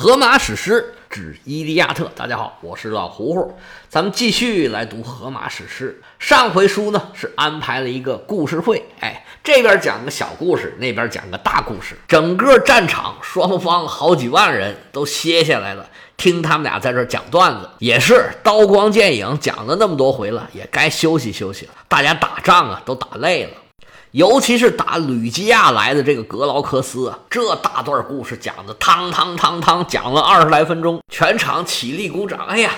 荷马史诗之《伊利亚特》，大家好，我是老胡胡，咱们继续来读荷马史诗。上回书呢是安排了一个故事会，哎，这边讲个小故事，那边讲个大故事，整个战场双方好几万人都歇下来了，听他们俩在这讲段子，也是刀光剑影，讲了那么多回了，也该休息休息了。大家打仗啊都打累了。尤其是打吕基亚来的这个格劳克斯啊，这大段故事讲的汤汤汤汤，讲了二十来分钟，全场起立鼓掌。哎呀，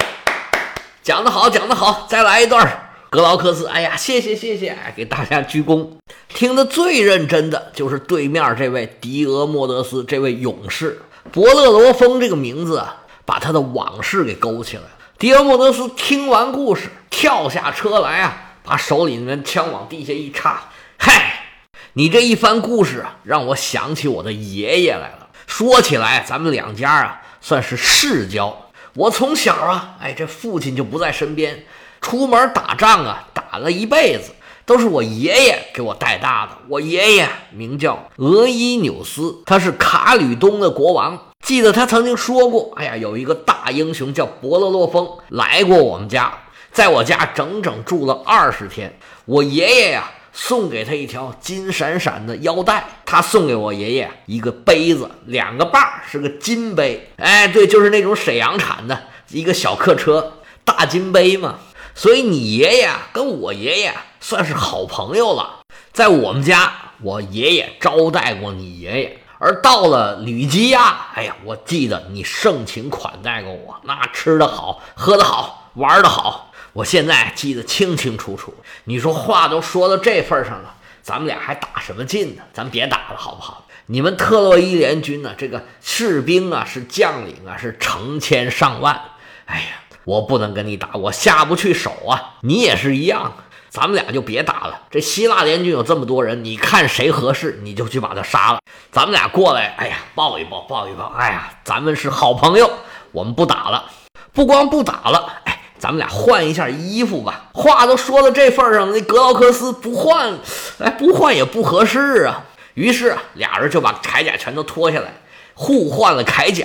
讲得好，讲得好，再来一段。格劳克斯，哎呀，谢谢谢谢，给大家鞠躬。听得最认真的就是对面这位狄俄莫德斯，这位勇士伯乐罗峰这个名字啊，把他的往事给勾起来了。狄俄莫德斯听完故事，跳下车来啊，把手里面枪往地下一插。嗨，你这一番故事啊，让我想起我的爷爷来了。说起来，咱们两家啊，算是世交。我从小啊，哎，这父亲就不在身边，出门打仗啊，打了一辈子，都是我爷爷给我带大的。我爷爷名叫俄伊纽斯，他是卡吕东的国王。记得他曾经说过，哎呀，有一个大英雄叫伯乐洛峰来过我们家，在我家整整住了二十天。我爷爷呀。送给他一条金闪闪的腰带，他送给我爷爷一个杯子，两个把儿，是个金杯。哎，对，就是那种沈阳产的一个小客车大金杯嘛。所以你爷爷跟我爷爷算是好朋友了，在我们家，我爷爷招待过你爷爷，而到了吕基亚，哎呀，我记得你盛情款待过我，那吃的好，喝的好，玩的好。我现在记得清清楚楚。你说话都说到这份上了，咱们俩还打什么劲呢？咱别打了，好不好？你们特洛伊联军呢？这个士兵啊，是将领啊，是成千上万。哎呀，我不能跟你打，我下不去手啊。你也是一样，咱们俩就别打了。这希腊联军有这么多人，你看谁合适，你就去把他杀了。咱们俩过来，哎呀，抱一抱，抱一抱。哎呀，咱们是好朋友，我们不打了。不光不打了，哎。咱们俩换一下衣服吧。话都说到这份上了，那格劳克斯不换，哎，不换也不合适啊。于是啊，俩人就把铠甲全都脱下来，互换了铠甲。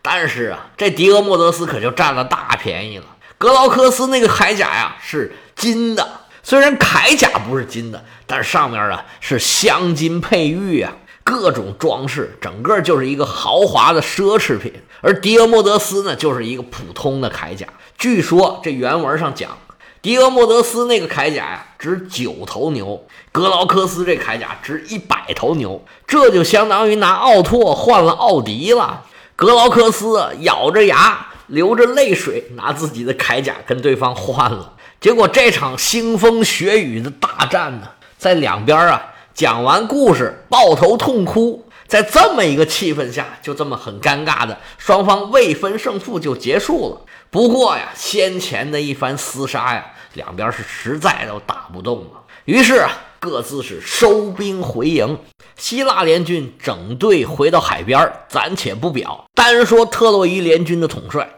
但是啊，这迪俄莫德斯可就占了大便宜了。格劳克斯那个铠甲呀是金的，虽然铠甲不是金的，但是上面啊是镶金配玉啊，各种装饰，整个就是一个豪华的奢侈品。而迪俄莫德斯呢，就是一个普通的铠甲。据说这原文上讲，狄俄莫德斯那个铠甲呀值九头牛，格劳克斯这铠甲值一百头牛，这就相当于拿奥拓换了奥迪了。格劳克斯咬着牙，流着泪水，拿自己的铠甲跟对方换了。结果这场腥风血雨的大战呢，在两边啊讲完故事，抱头痛哭，在这么一个气氛下，就这么很尴尬的双方未分胜负就结束了。不过呀，先前的一番厮杀呀，两边是实在都打不动了。于是啊，各自是收兵回营。希腊联军整队回到海边，暂且不表。单说特洛伊联军的统帅，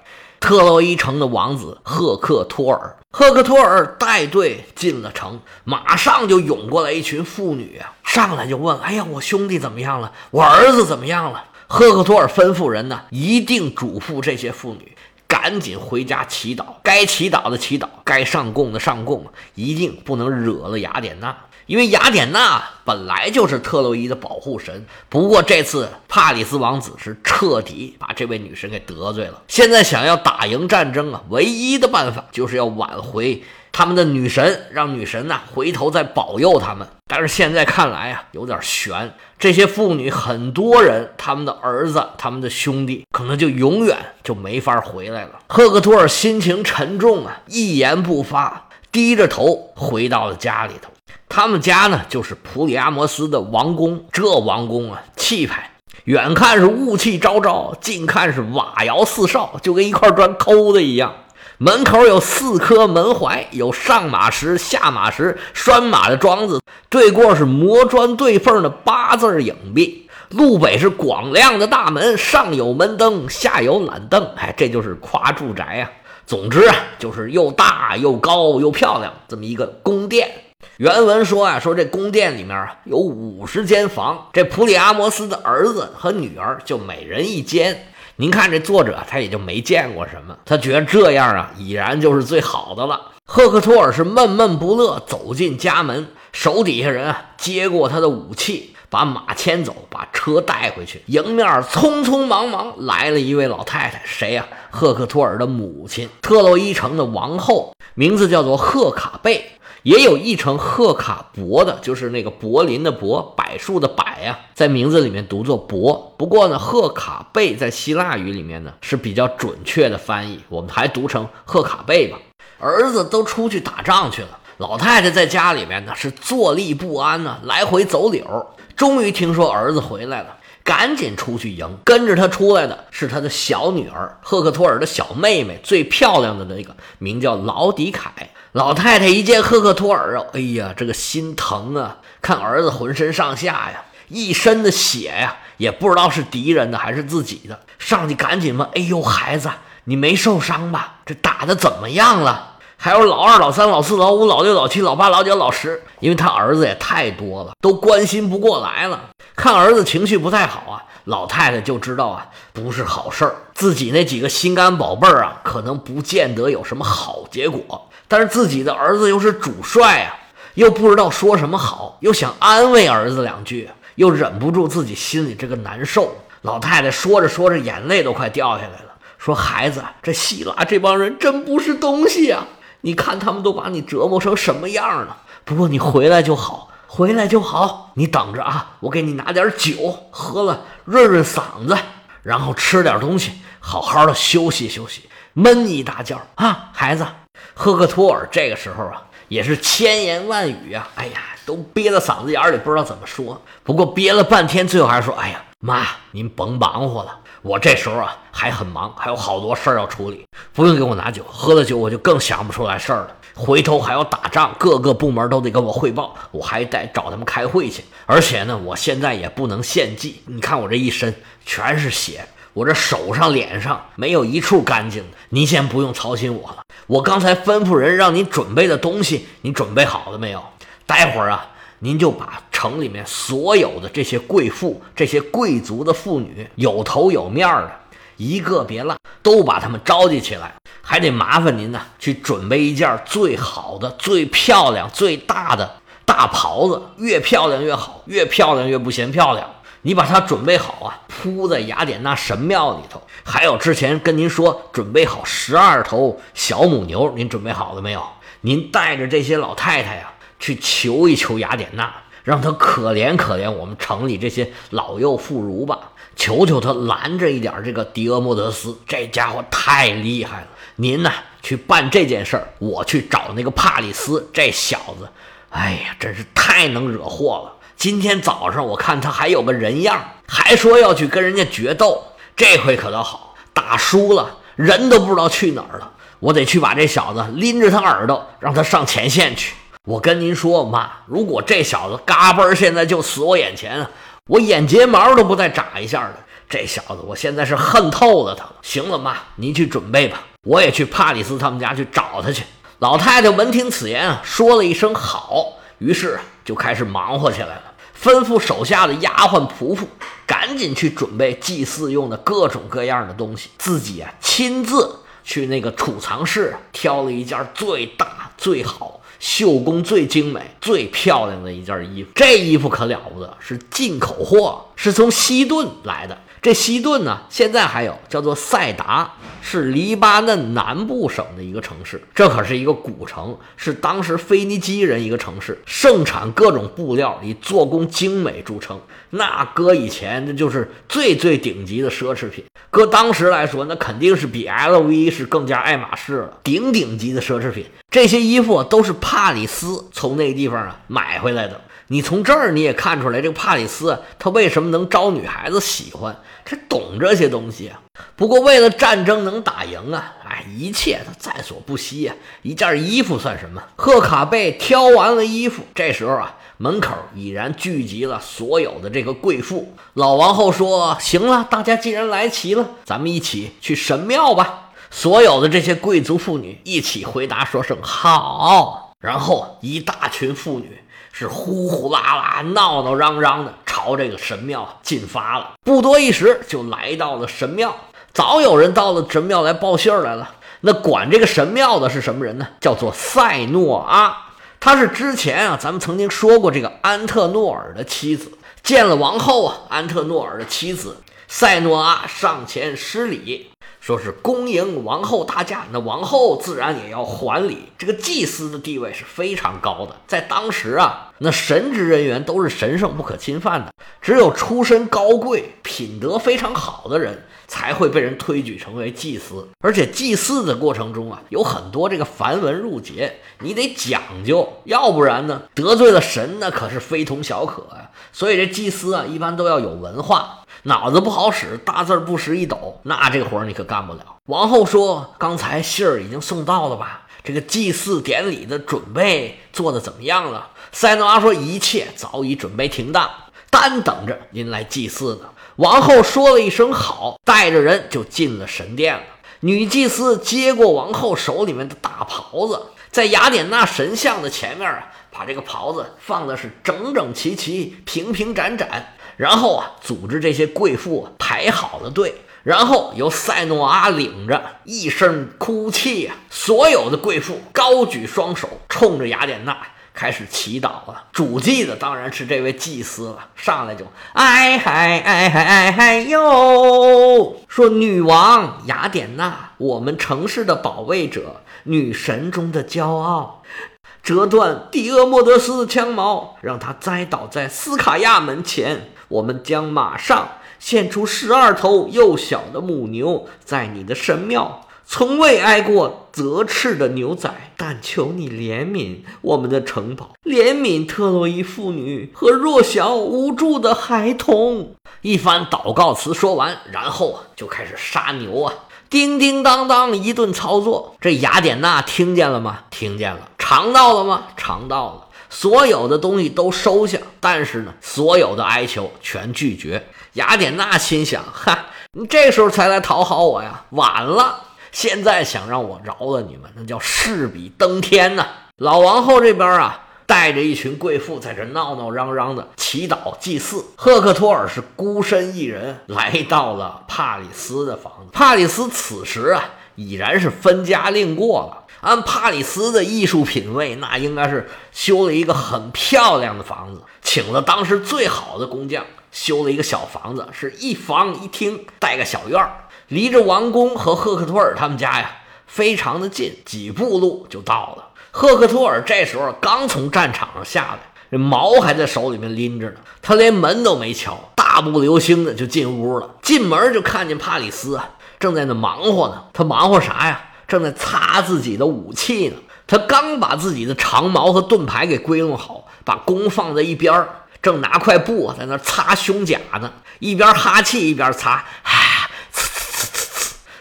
特洛伊城的王子赫克托尔。赫克托尔带队进了城，马上就涌过来一群妇女啊，上来就问：“哎呀，我兄弟怎么样了？我儿子怎么样了？”赫克托尔吩咐人呢，一定嘱咐这些妇女。赶紧回家祈祷，该祈祷的祈祷，该上供的上供，一定不能惹了雅典娜，因为雅典娜本来就是特洛伊的保护神。不过这次帕里斯王子是彻底把这位女神给得罪了，现在想要打赢战争啊，唯一的办法就是要挽回。他们的女神让女神呢回头再保佑他们，但是现在看来啊有点悬。这些妇女很多人，他们的儿子、他们的兄弟可能就永远就没法回来了。赫克托尔心情沉重啊，一言不发，低着头回到了家里头。他们家呢就是普里阿摩斯的王宫，这王宫啊气派，远看是雾气昭昭，近看是瓦窑四少，就跟一块砖抠的一样。门口有四颗门槐，有上马石、下马石拴马的桩子，对过是磨砖对缝的八字影壁。路北是广亮的大门，上有门灯，下有懒凳。哎，这就是夸住宅啊。总之啊，就是又大又高又漂亮这么一个宫殿。原文说啊，说这宫殿里面啊有五十间房，这普里阿摩斯的儿子和女儿就每人一间。您看这作者他也就没见过什么，他觉得这样啊已然就是最好的了。赫克托尔是闷闷不乐，走进家门，手底下人啊接过他的武器。把马牵走，把车带回去。迎面匆匆忙忙来了一位老太太，谁呀？赫克托尔的母亲，特洛伊城的王后，名字叫做赫卡贝，也有译成赫卡伯的，就是那个柏林的柏，柏树的柏呀，在名字里面读作柏。不过呢，赫卡贝在希腊语里面呢是比较准确的翻译，我们还读成赫卡贝吧。儿子都出去打仗去了，老太太在家里面呢是坐立不安呢，来回走柳。终于听说儿子回来了，赶紧出去迎。跟着他出来的是他的小女儿赫克托尔的小妹妹，最漂亮的那个，名叫劳迪凯。老太太一见赫克托尔啊，哎呀，这个心疼啊！看儿子浑身上下呀，一身的血呀，也不知道是敌人的还是自己的，上去赶紧问：“哎呦，孩子，你没受伤吧？这打的怎么样了？”还有老二、老三、老四、老五、老六、老七、老八、老九、老十，因为他儿子也太多了，都关心不过来了。看儿子情绪不太好啊，老太太就知道啊，不是好事儿。自己那几个心肝宝贝儿啊，可能不见得有什么好结果。但是自己的儿子又是主帅啊，又不知道说什么好，又想安慰儿子两句，又忍不住自己心里这个难受。老太太说着说着，眼泪都快掉下来了，说：“孩子，这希腊这帮人真不是东西啊！”你看他们都把你折磨成什么样了？不过你回来就好，回来就好。你等着啊，我给你拿点酒喝了，润润嗓子，然后吃点东西，好好的休息休息。闷一大觉啊，孩子。赫克托尔这个时候啊，也是千言万语啊，哎呀，都憋在嗓子眼里，不知道怎么说。不过憋了半天，最后还是说：“哎呀，妈，您甭忙活了。”我这时候啊还很忙，还有好多事儿要处理，不用给我拿酒，喝了酒我就更想不出来事儿了。回头还要打仗，各个部门都得跟我汇报，我还得找他们开会去。而且呢，我现在也不能献祭，你看我这一身全是血，我这手上、脸上没有一处干净的。您先不用操心我了，我刚才吩咐人让您准备的东西，你准备好了没有？待会儿啊。您就把城里面所有的这些贵妇、这些贵族的妇女，有头有面的，一个别落，都把他们召集起来。还得麻烦您呢，去准备一件最好的、最漂亮、最大的大袍子，越漂亮越好，越漂亮越不嫌漂亮。你把它准备好啊，铺在雅典娜神庙里头。还有之前跟您说准备好十二头小母牛，您准备好了没有？您带着这些老太太呀。去求一求雅典娜，让她可怜可怜我们城里这些老幼妇孺吧，求求她拦着一点这个狄俄莫德斯，这家伙太厉害了。您呢，去办这件事儿，我去找那个帕里斯这小子，哎呀，真是太能惹祸了。今天早上我看他还有个人样，还说要去跟人家决斗，这回可倒好，打输了人都不知道去哪儿了。我得去把这小子拎着他耳朵，让他上前线去。我跟您说，妈，如果这小子嘎嘣现在就死我眼前，我眼睫毛都不带眨一下的。这小子，我现在是恨透了他了。行了，妈，您去准备吧，我也去帕里斯他们家去找他去。老太太闻听此言啊，说了一声好，于是就开始忙活起来了，吩咐手下的丫鬟仆仆赶紧去准备祭祀用的各种各样的东西，自己啊亲自去那个储藏室挑了一件最大最好。绣工最精美、最漂亮的一件衣服，这衣服可了不得，是进口货，是从西顿来的。这西顿呢，现在还有叫做塞达，是黎巴嫩南部省的一个城市。这可是一个古城，是当时腓尼基人一个城市，盛产各种布料，以做工精美著称。那搁以前，那就是最最顶级的奢侈品。搁当时来说，那肯定是比 LV 是更加爱马仕了，顶顶级的奢侈品。这些衣服都是帕里斯从那个地方啊买回来的。你从这儿你也看出来，这个帕里斯他为什么能招女孩子喜欢？他懂这些东西啊。不过为了战争能打赢啊，哎，一切他在所不惜呀。一件衣服算什么？赫卡贝挑完了衣服，这时候啊，门口已然聚集了所有的这个贵妇。老王后说：“行了，大家既然来齐了，咱们一起去神庙吧。”所有的这些贵族妇女一起回答说声好，然后一大群妇女。是呼呼啦啦、闹闹嚷嚷的朝这个神庙进发了。不多一时，就来到了神庙。早有人到了神庙来报信儿来了。那管这个神庙的是什么人呢？叫做塞诺阿。他是之前啊，咱们曾经说过这个安特诺尔的妻子。见了王后啊，安特诺尔的妻子塞诺阿上前施礼，说是恭迎王后大驾。那王后自然也要还礼。这个祭司的地位是非常高的，在当时啊，那神职人员都是神圣不可侵犯的，只有出身高贵、品德非常好的人。才会被人推举成为祭司，而且祭祀的过程中啊，有很多这个繁文缛节，你得讲究，要不然呢，得罪了神，那可是非同小可呀。所以这祭司啊，一般都要有文化，脑子不好使，大字不识一斗，那这个活你可干不了。王后说：“刚才信儿已经送到了吧？这个祭祀典礼的准备做的怎么样了？”塞诺阿说：“一切早已准备停当，单等着您来祭祀呢。”王后说了一声好，带着人就进了神殿了。女祭司接过王后手里面的大袍子，在雅典娜神像的前面啊，把这个袍子放的是整整齐齐、平平展展。然后啊，组织这些贵妇排好了队，然后由塞诺阿领着，一声哭泣呀，所有的贵妇高举双手，冲着雅典娜。开始祈祷了，主祭的当然是这位祭司了。上来就哎嗨哎嗨哎嗨哟，说女王雅典娜，我们城市的保卫者，女神中的骄傲，折断狄俄莫德斯的枪矛，让他栽倒在斯卡亚门前。我们将马上献出十二头幼小的母牛，在你的神庙。从未挨过责斥的牛仔，但求你怜悯我们的城堡，怜悯特洛伊妇女和弱小无助的孩童。一番祷告词说完，然后啊，就开始杀牛啊，叮叮当当一顿操作。这雅典娜听见了吗？听见了。尝到了吗？尝到了。所有的东西都收下，但是呢，所有的哀求全拒绝。雅典娜心想：哈，你这时候才来讨好我呀？晚了。现在想让我饶了你们，那叫势比登天呐！老王后这边啊，带着一群贵妇在这闹闹嚷嚷的祈祷祭祀。赫克托尔是孤身一人来到了帕里斯的房子。帕里斯此时啊，已然是分家另过了。按帕里斯的艺术品味，那应该是修了一个很漂亮的房子，请了当时最好的工匠修了一个小房子，是一房一厅带个小院儿。离着王宫和赫克托尔他们家呀，非常的近，几步路就到了。赫克托尔这时候刚从战场上下来，这矛还在手里面拎着呢，他连门都没敲，大步流星的就进屋了。进门就看见帕里斯，正在那忙活呢。他忙活啥呀？正在擦自己的武器呢。他刚把自己的长矛和盾牌给归拢好，把弓放在一边儿正拿块布在那擦胸甲呢，一边哈气一边擦。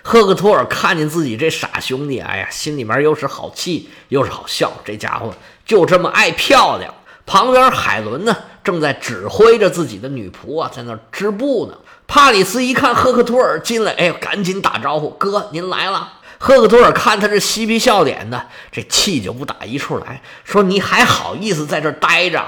赫克托尔看见自己这傻兄弟，哎呀，心里面又是好气又是好笑。这家伙就这么爱漂亮。旁边海伦呢，正在指挥着自己的女仆啊，在那织布呢。帕里斯一看赫克托尔进来，哎呦，赶紧打招呼：“哥，您来了。”赫克托尔看他这嬉皮笑脸的，这气就不打一处来，说：“你还好意思在这待着？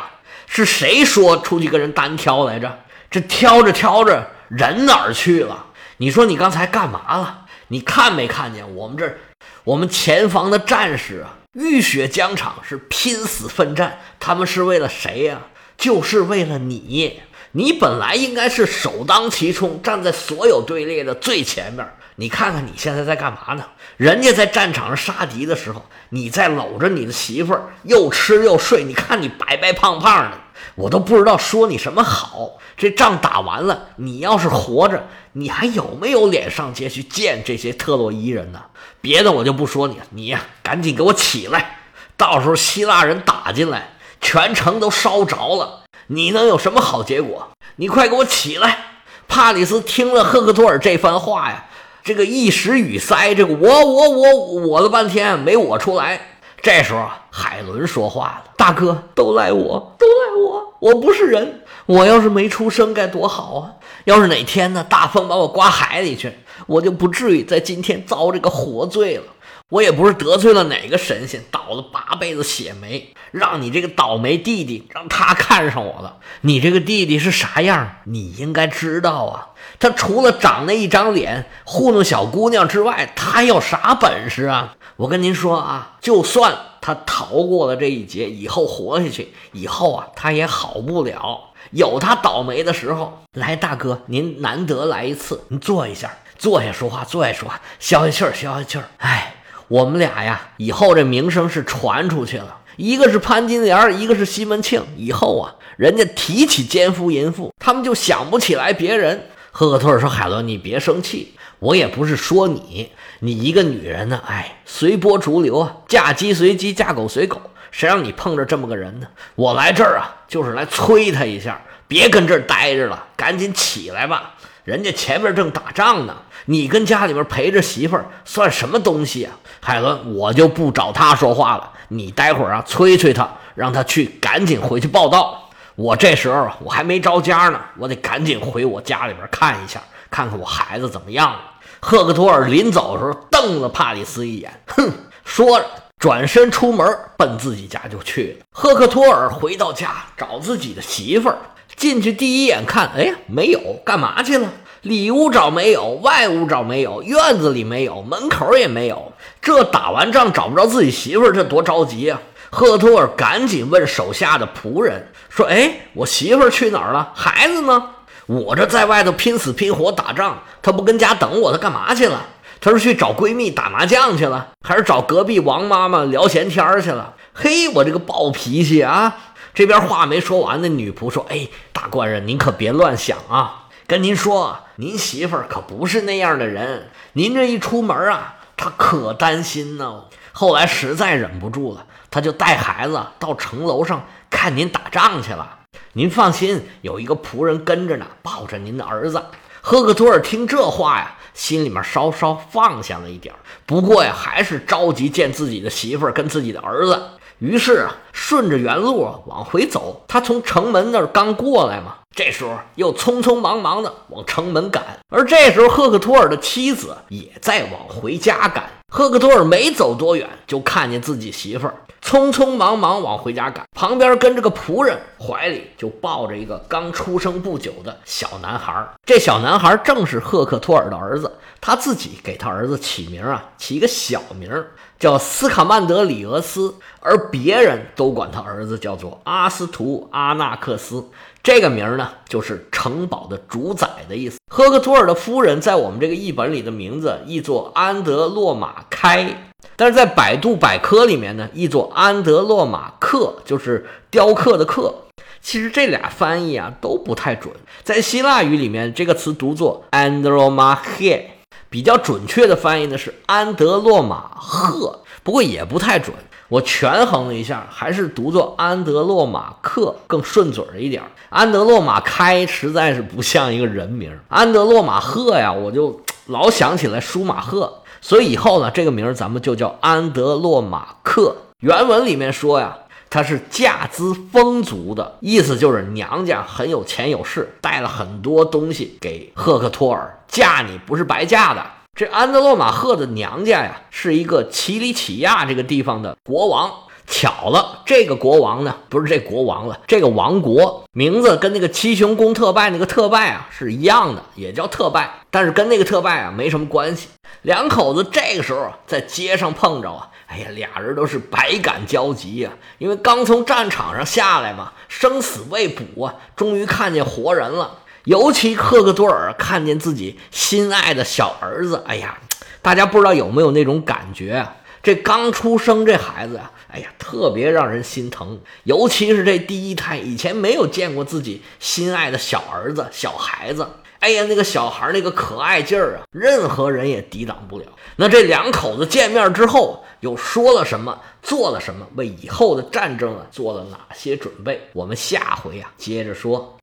是谁说出去跟人单挑来着？这挑着挑着，人哪儿去了？你说你刚才干嘛了？”你看没看见我们这，我们前方的战士啊，浴血疆场是拼死奋战，他们是为了谁呀？就是为了你。你本来应该是首当其冲，站在所有队列的最前面。你看看你现在在干嘛呢？人家在战场上杀敌的时候，你在搂着你的媳妇儿，又吃又睡。你看你白白胖胖的，我都不知道说你什么好。这仗打完了，你要是活着，你还有没有脸上街去见这些特洛伊人呢？别的我就不说你了，你呀，赶紧给我起来！到时候希腊人打进来，全城都烧着了，你能有什么好结果？你快给我起来！帕里斯听了赫克托尔这番话呀，这个一时语塞，这个我我我我了半天没我出来。这时候海伦说话了：“大哥，都赖我，都赖我，我不是人。”我要是没出生该多好啊！要是哪天呢，大风把我刮海里去，我就不至于在今天遭这个活罪了。我也不是得罪了哪个神仙，倒了八辈子血霉，让你这个倒霉弟弟让他看上我了。你这个弟弟是啥样？你应该知道啊。他除了长那一张脸糊弄小姑娘之外，他还有啥本事啊？我跟您说啊，就算他逃过了这一劫，以后活下去，以后啊，他也好不了，有他倒霉的时候。来，大哥，您难得来一次，您坐一下，坐下说话，坐下说话，消消气儿，消消气儿。哎。我们俩呀，以后这名声是传出去了。一个是潘金莲，一个是西门庆。以后啊，人家提起奸夫淫妇，他们就想不起来别人。赫克托尔说：“海伦，你别生气，我也不是说你，你一个女人呢，哎，随波逐流啊，嫁鸡随鸡，嫁狗随狗，谁让你碰着这么个人呢？我来这儿啊，就是来催他一下，别跟这儿待着了，赶紧起来吧。人家前面正打仗呢。”你跟家里边陪着媳妇儿算什么东西啊，海伦？我就不找他说话了。你待会儿啊，催催他，让他去赶紧回去报道。我这时候，我还没着家呢，我得赶紧回我家里边看一下，看看我孩子怎么样了。赫克托尔临走的时候瞪了帕里斯一眼，哼，说着转身出门奔自己家就去了。赫克托尔回到家找自己的媳妇儿，进去第一眼看，哎呀，没有，干嘛去了？里屋找没有，外屋找没有，院子里没有，门口也没有。这打完仗找不着自己媳妇儿，这多着急啊！赫托尔赶紧问手下的仆人说：“哎，我媳妇去哪儿了？孩子呢？我这在外头拼死拼活打仗，她不跟家等我，她干嘛去了？他是去找闺蜜打麻将去了，还是找隔壁王妈妈聊闲天去了？嘿，我这个暴脾气啊！这边话没说完，那女仆说：‘哎，大官人，您可别乱想啊！’”跟您说，您媳妇儿可不是那样的人。您这一出门啊，她可担心呢。后来实在忍不住了，他就带孩子到城楼上看您打仗去了。您放心，有一个仆人跟着呢，抱着您的儿子。赫克托尔听这话呀，心里面稍稍放下了一点不过呀，还是着急见自己的媳妇儿跟自己的儿子。于是啊，顺着原路往回走。他从城门那儿刚过来嘛。这时候又匆匆忙忙的往城门赶，而这时候赫克托尔的妻子也在往回家赶。赫克托尔没走多远，就看见自己媳妇儿匆匆忙忙往回家赶，旁边跟着个仆人，怀里就抱着一个刚出生不久的小男孩。这小男孩正是赫克托尔的儿子，他自己给他儿子起名啊，起个小名叫斯卡曼德里俄斯，而别人都管他儿子叫做阿斯图阿纳克斯。这个名儿呢，就是城堡的主宰的意思。赫克托尔的夫人在我们这个译本里的名字译作安德洛马开，但是在百度百科里面呢，译作安德洛马克，就是雕刻的刻。其实这俩翻译啊都不太准。在希腊语里面，这个词读作 Andromache，比较准确的翻译呢是安德洛马赫，不过也不太准。我权衡了一下，还是读作安德洛马克更顺嘴儿一点儿。安德洛马开实在是不像一个人名，安德洛马赫呀，我就老想起来舒马赫，所以以后呢，这个名儿咱们就叫安德洛马克。原文里面说呀，他是嫁资丰足的意思，就是娘家很有钱有势，带了很多东西给赫克托尔，嫁你不是白嫁的。这安德洛马赫的娘家呀，是一个奇里乞亚这个地方的国王。巧了，这个国王呢，不是这国王了，这个王国名字跟那个七雄公特拜那个特拜啊是一样的，也叫特拜，但是跟那个特拜啊没什么关系。两口子这个时候在街上碰着啊，哎呀，俩人都是百感交集呀，因为刚从战场上下来嘛，生死未卜啊，终于看见活人了。尤其赫克多尔看见自己心爱的小儿子，哎呀，大家不知道有没有那种感觉？这刚出生这孩子呀，哎呀，特别让人心疼。尤其是这第一胎，以前没有见过自己心爱的小儿子、小孩子，哎呀，那个小孩那个可爱劲儿啊，任何人也抵挡不了。那这两口子见面之后，又说了什么，做了什么，为以后的战争啊做了哪些准备？我们下回啊接着说。